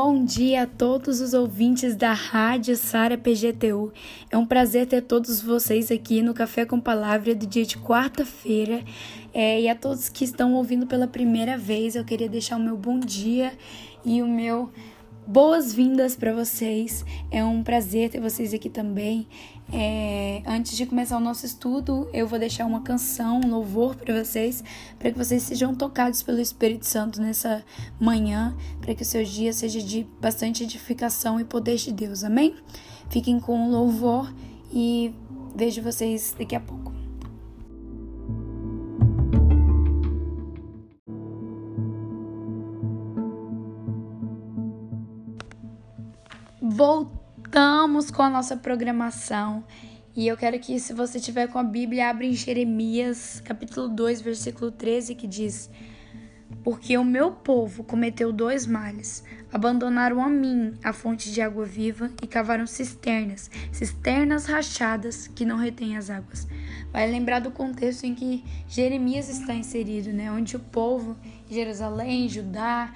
bom dia a todos os ouvintes da Rádio Sara PGTU. É um prazer ter todos vocês aqui no Café com Palavra do dia de quarta-feira. É, e a todos que estão ouvindo pela primeira vez, eu queria deixar o meu bom dia e o meu boas-vindas para vocês. É um prazer ter vocês aqui também. É, antes de começar o nosso estudo, eu vou deixar uma canção, um louvor para vocês, para que vocês sejam tocados pelo Espírito Santo nessa manhã, para que o seu dia seja de bastante edificação e poder de Deus. Amém? Fiquem com o louvor e vejo vocês daqui a pouco. Voltamos com a nossa programação. E eu quero que, se você tiver com a Bíblia, abra em Jeremias, capítulo 2, versículo 13, que diz: Porque o meu povo cometeu dois males: abandonaram a mim a fonte de água viva e cavaram cisternas, cisternas rachadas que não retêm as águas. Vai lembrar do contexto em que Jeremias está inserido, né? Onde o povo, Jerusalém, Judá,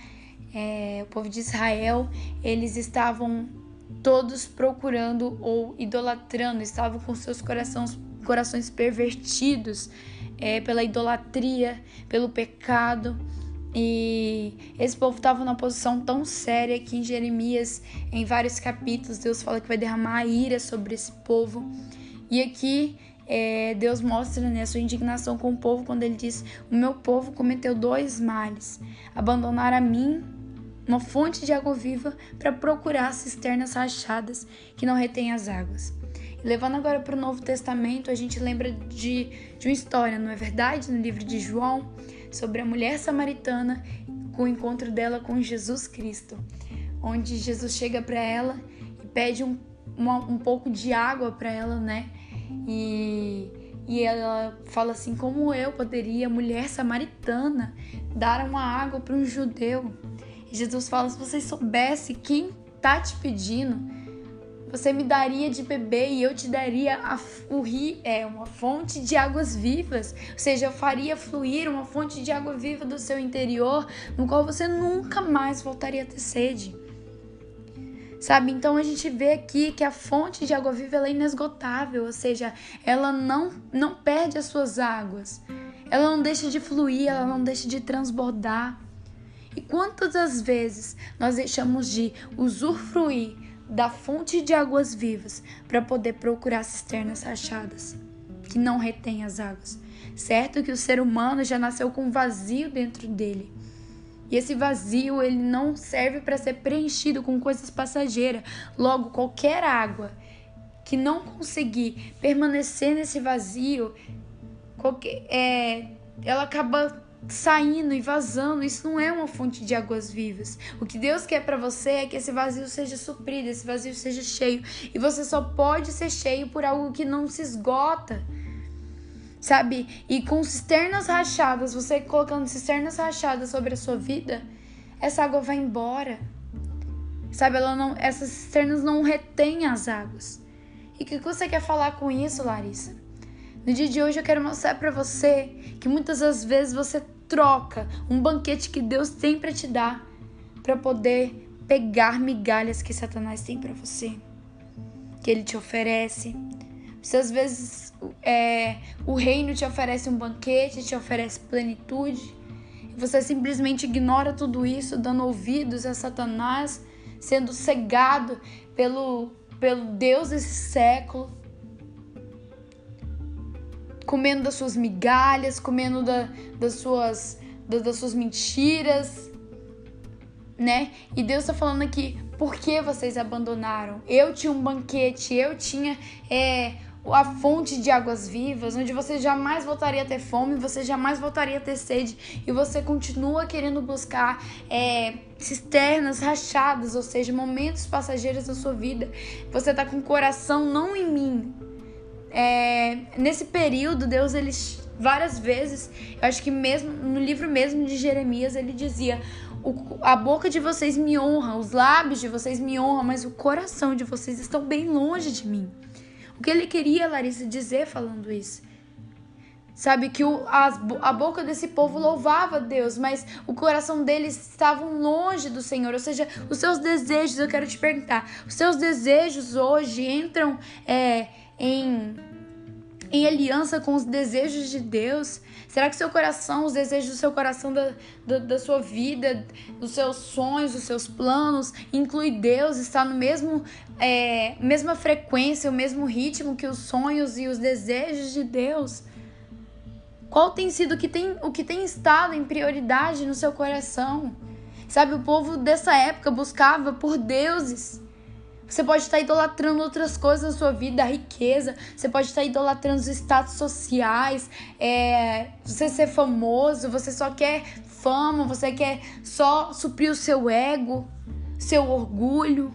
é, o povo de Israel, eles estavam todos procurando ou idolatrando, estavam com seus corações, corações pervertidos é, pela idolatria, pelo pecado. E esse povo estava numa posição tão séria que em Jeremias, em vários capítulos, Deus fala que vai derramar a ira sobre esse povo. E aqui é, Deus mostra né, a sua indignação com o povo quando ele diz: O meu povo cometeu dois males: abandonar a mim uma fonte de água viva para procurar cisternas rachadas que não retêm as águas. E levando agora para o Novo Testamento, a gente lembra de, de uma história, não é verdade? No livro de João, sobre a mulher samaritana com o encontro dela com Jesus Cristo, onde Jesus chega para ela e pede um, uma, um pouco de água para ela, né? E, e ela fala assim: como eu poderia, mulher samaritana, dar uma água para um judeu? Jesus fala: se você soubesse quem tá te pedindo, você me daria de beber e eu te daria a, o rio, é, uma fonte de águas vivas. Ou seja, eu faria fluir uma fonte de água viva do seu interior, no qual você nunca mais voltaria a ter sede. Sabe? Então a gente vê aqui que a fonte de água viva é inesgotável, ou seja, ela não, não perde as suas águas. Ela não deixa de fluir, ela não deixa de transbordar. E quantas das vezes nós deixamos de usufruir da fonte de águas vivas para poder procurar cisternas rachadas que não retêm as águas? Certo que o ser humano já nasceu com um vazio dentro dele. E esse vazio ele não serve para ser preenchido com coisas passageiras. Logo, qualquer água que não conseguir permanecer nesse vazio, qualquer, é, ela acaba saindo e vazando, isso não é uma fonte de águas vivas. O que Deus quer para você é que esse vazio seja suprido, esse vazio seja cheio. E você só pode ser cheio por algo que não se esgota. Sabe? E com cisternas rachadas, você colocando cisternas rachadas sobre a sua vida, essa água vai embora. Sabe, ela não, essas cisternas não retêm as águas. E o que você quer falar com isso, Larissa? No dia de hoje eu quero mostrar para você que muitas das vezes você troca um banquete que Deus tem para te dar para poder pegar migalhas que Satanás tem para você, que ele te oferece. Muitas vezes é, o reino te oferece um banquete, te oferece plenitude, e você simplesmente ignora tudo isso, dando ouvidos a Satanás, sendo cegado pelo, pelo Deus desse século comendo das suas migalhas, comendo da, das, suas, da, das suas mentiras, né? E Deus está falando aqui, por que vocês abandonaram? Eu tinha um banquete, eu tinha é, a fonte de águas vivas, onde você jamais voltaria a ter fome, você jamais voltaria a ter sede, e você continua querendo buscar é, cisternas rachadas, ou seja, momentos passageiros da sua vida. Você está com o coração não em mim, é, nesse período, Deus, ele várias vezes, eu acho que mesmo no livro mesmo de Jeremias, ele dizia: a boca de vocês me honra, os lábios de vocês me honram, mas o coração de vocês estão bem longe de mim. O que ele queria, Larissa, dizer falando isso? Sabe que o, as, a boca desse povo louvava Deus, mas o coração deles estavam longe do Senhor. Ou seja, os seus desejos, eu quero te perguntar, os seus desejos hoje entram é, em, em aliança com os desejos de Deus? Será que seu coração, os desejos do seu coração, da, da, da sua vida, dos seus sonhos, dos seus planos, inclui Deus, está no mesmo é, mesma frequência, o mesmo ritmo que os sonhos e os desejos de Deus? Qual tem sido o que tem, o que tem estado em prioridade no seu coração? Sabe, o povo dessa época buscava por deuses. Você pode estar idolatrando outras coisas na sua vida, a riqueza. Você pode estar idolatrando os status sociais. É, você ser famoso, você só quer fama, você quer só suprir o seu ego, seu orgulho.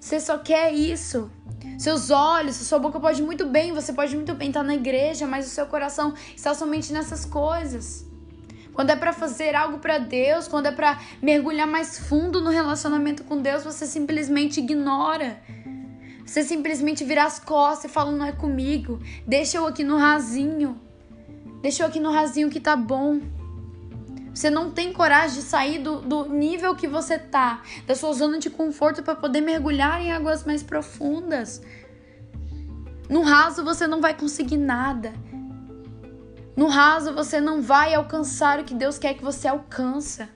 Você só quer isso. Seus olhos, sua boca pode muito bem, você pode muito bem estar na igreja, mas o seu coração está somente nessas coisas. Quando é para fazer algo para Deus, quando é para mergulhar mais fundo no relacionamento com Deus, você simplesmente ignora. Você simplesmente vira as costas e fala: não é comigo. Deixa eu aqui no rasinho. Deixa eu aqui no rasinho que tá bom. Você não tem coragem de sair do, do nível que você tá, da sua zona de conforto para poder mergulhar em águas mais profundas. No raso você não vai conseguir nada. No raso você não vai alcançar o que Deus quer que você alcança.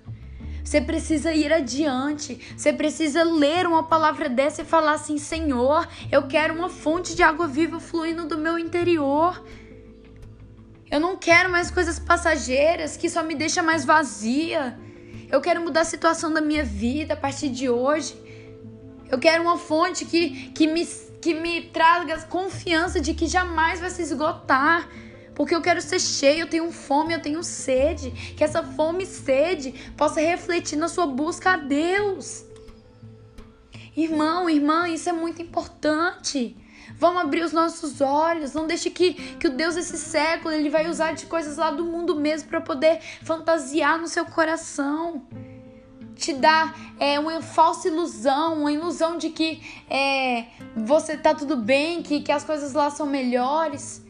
Você precisa ir adiante. Você precisa ler uma palavra dessa e falar assim: Senhor, eu quero uma fonte de água viva fluindo do meu interior. Eu não quero mais coisas passageiras que só me deixam mais vazia. Eu quero mudar a situação da minha vida a partir de hoje. Eu quero uma fonte que, que, me, que me traga confiança de que jamais vai se esgotar. Porque eu quero ser cheio, eu tenho fome, eu tenho sede. Que essa fome e sede possa refletir na sua busca a Deus. Irmão, irmã, isso é muito importante. Vamos abrir os nossos olhos. Não deixe que, que o Deus desse século ele vai usar de coisas lá do mundo mesmo para poder fantasiar no seu coração. Te dar é, uma falsa ilusão, uma ilusão de que é, você tá tudo bem, que, que as coisas lá são melhores.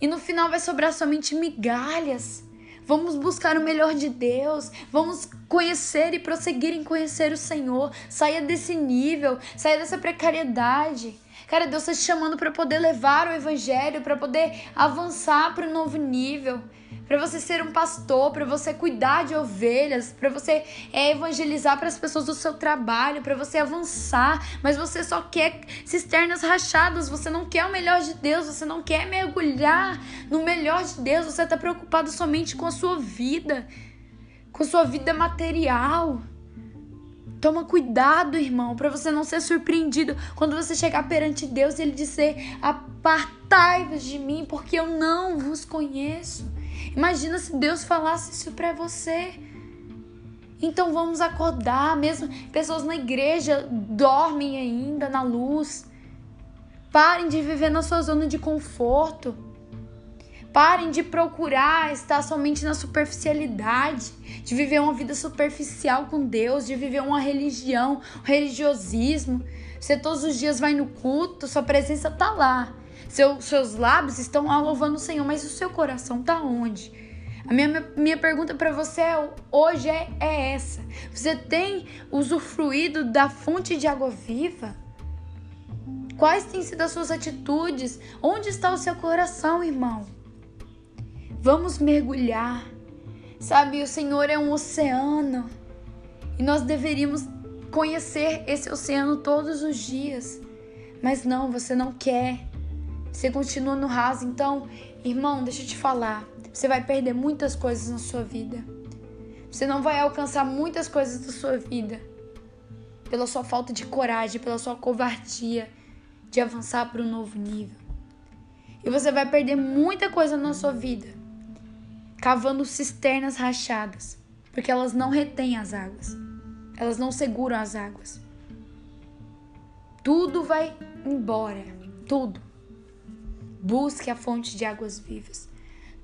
E no final vai sobrar somente migalhas. Vamos buscar o melhor de Deus. Vamos conhecer e prosseguir em conhecer o Senhor. Saia desse nível, saia dessa precariedade. Cara, Deus está te chamando para poder levar o evangelho, para poder avançar para um novo nível, para você ser um pastor, para você cuidar de ovelhas, para você é, evangelizar para as pessoas do seu trabalho, para você avançar, mas você só quer cisternas rachadas, você não quer o melhor de Deus, você não quer mergulhar no melhor de Deus, você está preocupado somente com a sua vida, com a sua vida material. Toma cuidado, irmão, para você não ser surpreendido quando você chegar perante Deus e ele dizer: "Apartai-vos de mim, porque eu não vos conheço". Imagina se Deus falasse isso para você. Então vamos acordar, mesmo pessoas na igreja dormem ainda na luz. Parem de viver na sua zona de conforto. Parem de procurar estar somente na superficialidade, de viver uma vida superficial com Deus, de viver uma religião, um religiosismo. Você todos os dias vai no culto, sua presença tá lá. Seu, seus lábios estão louvando o Senhor, mas o seu coração tá onde? A minha, minha pergunta para você é, hoje é, é essa: Você tem usufruído da fonte de água viva? Quais têm sido as suas atitudes? Onde está o seu coração, irmão? Vamos mergulhar. Sabe, o Senhor é um oceano e nós deveríamos conhecer esse oceano todos os dias. Mas não, você não quer. Você continua no raso. Então, irmão, deixa eu te falar. Você vai perder muitas coisas na sua vida. Você não vai alcançar muitas coisas da sua vida pela sua falta de coragem, pela sua covardia de avançar para um novo nível. E você vai perder muita coisa na sua vida cavando cisternas rachadas, porque elas não retêm as águas, elas não seguram as águas. Tudo vai embora, tudo. Busque a fonte de águas vivas.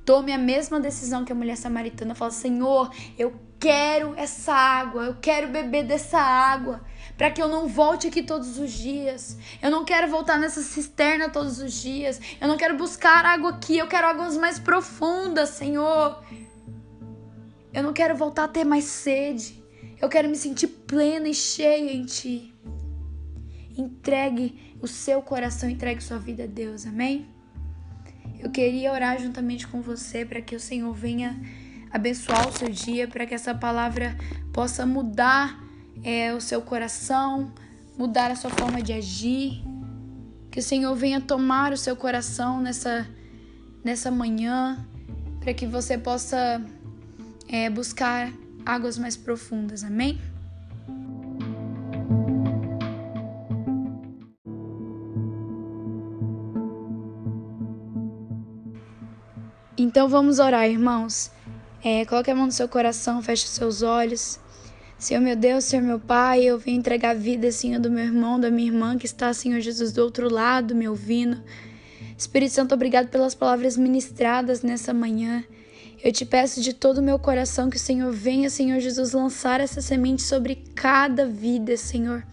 Tome a mesma decisão que a mulher samaritana. Fala, Senhor, eu quero essa água, eu quero beber dessa água, para que eu não volte aqui todos os dias. Eu não quero voltar nessa cisterna todos os dias. Eu não quero buscar água aqui, eu quero águas mais profundas, Senhor. Eu não quero voltar a ter mais sede. Eu quero me sentir plena e cheia em Ti. Entregue o seu coração, entregue sua vida a Deus, amém? Eu queria orar juntamente com você para que o Senhor venha abençoar o seu dia, para que essa palavra possa mudar é, o seu coração, mudar a sua forma de agir. Que o Senhor venha tomar o seu coração nessa, nessa manhã, para que você possa é, buscar águas mais profundas. Amém? Então vamos orar, irmãos. É, coloque a mão no seu coração, feche os seus olhos. Senhor meu Deus, Senhor meu Pai, eu vim entregar a vida, Senhor, do meu irmão, da minha irmã que está, Senhor Jesus, do outro lado, me ouvindo. Espírito Santo, obrigado pelas palavras ministradas nessa manhã. Eu te peço de todo o meu coração que o Senhor venha, Senhor Jesus, lançar essa semente sobre cada vida, Senhor,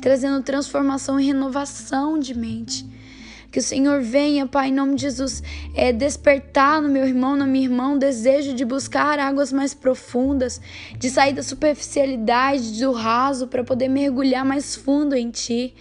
trazendo transformação e renovação de mente. Que o Senhor venha, Pai, em nome de Jesus, é, despertar no meu irmão, na minha irmã, o desejo de buscar águas mais profundas, de sair da superficialidade, do raso, para poder mergulhar mais fundo em Ti.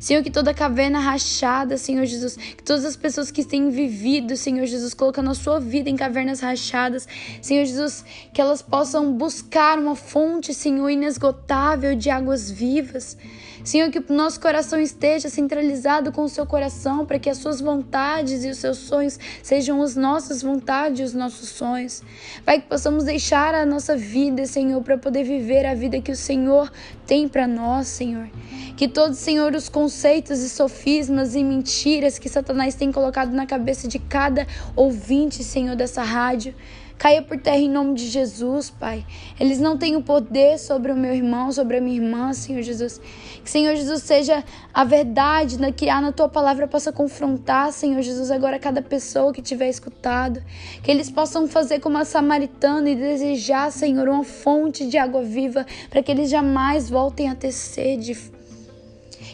Senhor, que toda caverna rachada, Senhor Jesus, que todas as pessoas que têm vivido, Senhor Jesus, colocando a sua vida em cavernas rachadas, Senhor Jesus, que elas possam buscar uma fonte, Senhor, inesgotável de águas vivas. Senhor, que o nosso coração esteja centralizado com o seu coração, para que as suas vontades e os seus sonhos sejam as nossas vontades e os nossos sonhos. Pai, que possamos deixar a nossa vida, Senhor, para poder viver a vida que o Senhor tem para nós, Senhor. Que todos, Senhor, os conceitos e sofismas e mentiras que Satanás tem colocado na cabeça de cada ouvinte, Senhor, dessa rádio, caia por terra em nome de Jesus, Pai. Eles não têm o poder sobre o meu irmão, sobre a minha irmã, Senhor Jesus. Que, Senhor Jesus, seja a verdade que há na tua palavra possa confrontar, Senhor Jesus, agora cada pessoa que tiver escutado. Que eles possam fazer como a samaritana e desejar, Senhor, uma fonte de água viva para que eles jamais voltem a ter sede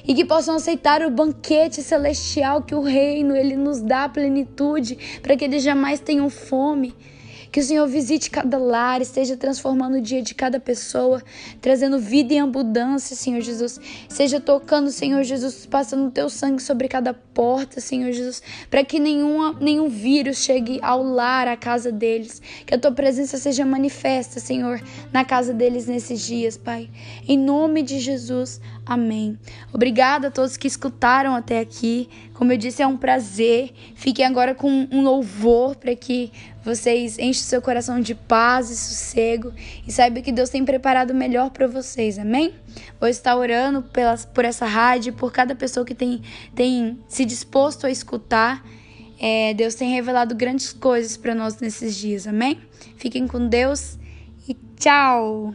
e que possam aceitar o banquete celestial que o reino ele nos dá plenitude, para que eles jamais tenham fome. Que o Senhor visite cada lar, esteja transformando o dia de cada pessoa, trazendo vida e abundância, Senhor Jesus. Seja tocando, Senhor Jesus, passando o teu sangue sobre cada porta, Senhor Jesus, para que nenhuma, nenhum vírus chegue ao lar, à casa deles. Que a tua presença seja manifesta, Senhor, na casa deles nesses dias, Pai. Em nome de Jesus, amém. Obrigada a todos que escutaram até aqui. Como eu disse, é um prazer. Fiquem agora com um louvor para que vocês enchem seu coração de paz e sossego e saibam que Deus tem preparado o melhor para vocês, amém? Vou estar orando por essa rádio, por cada pessoa que tem, tem se disposto a escutar. É, Deus tem revelado grandes coisas para nós nesses dias, amém? Fiquem com Deus e tchau!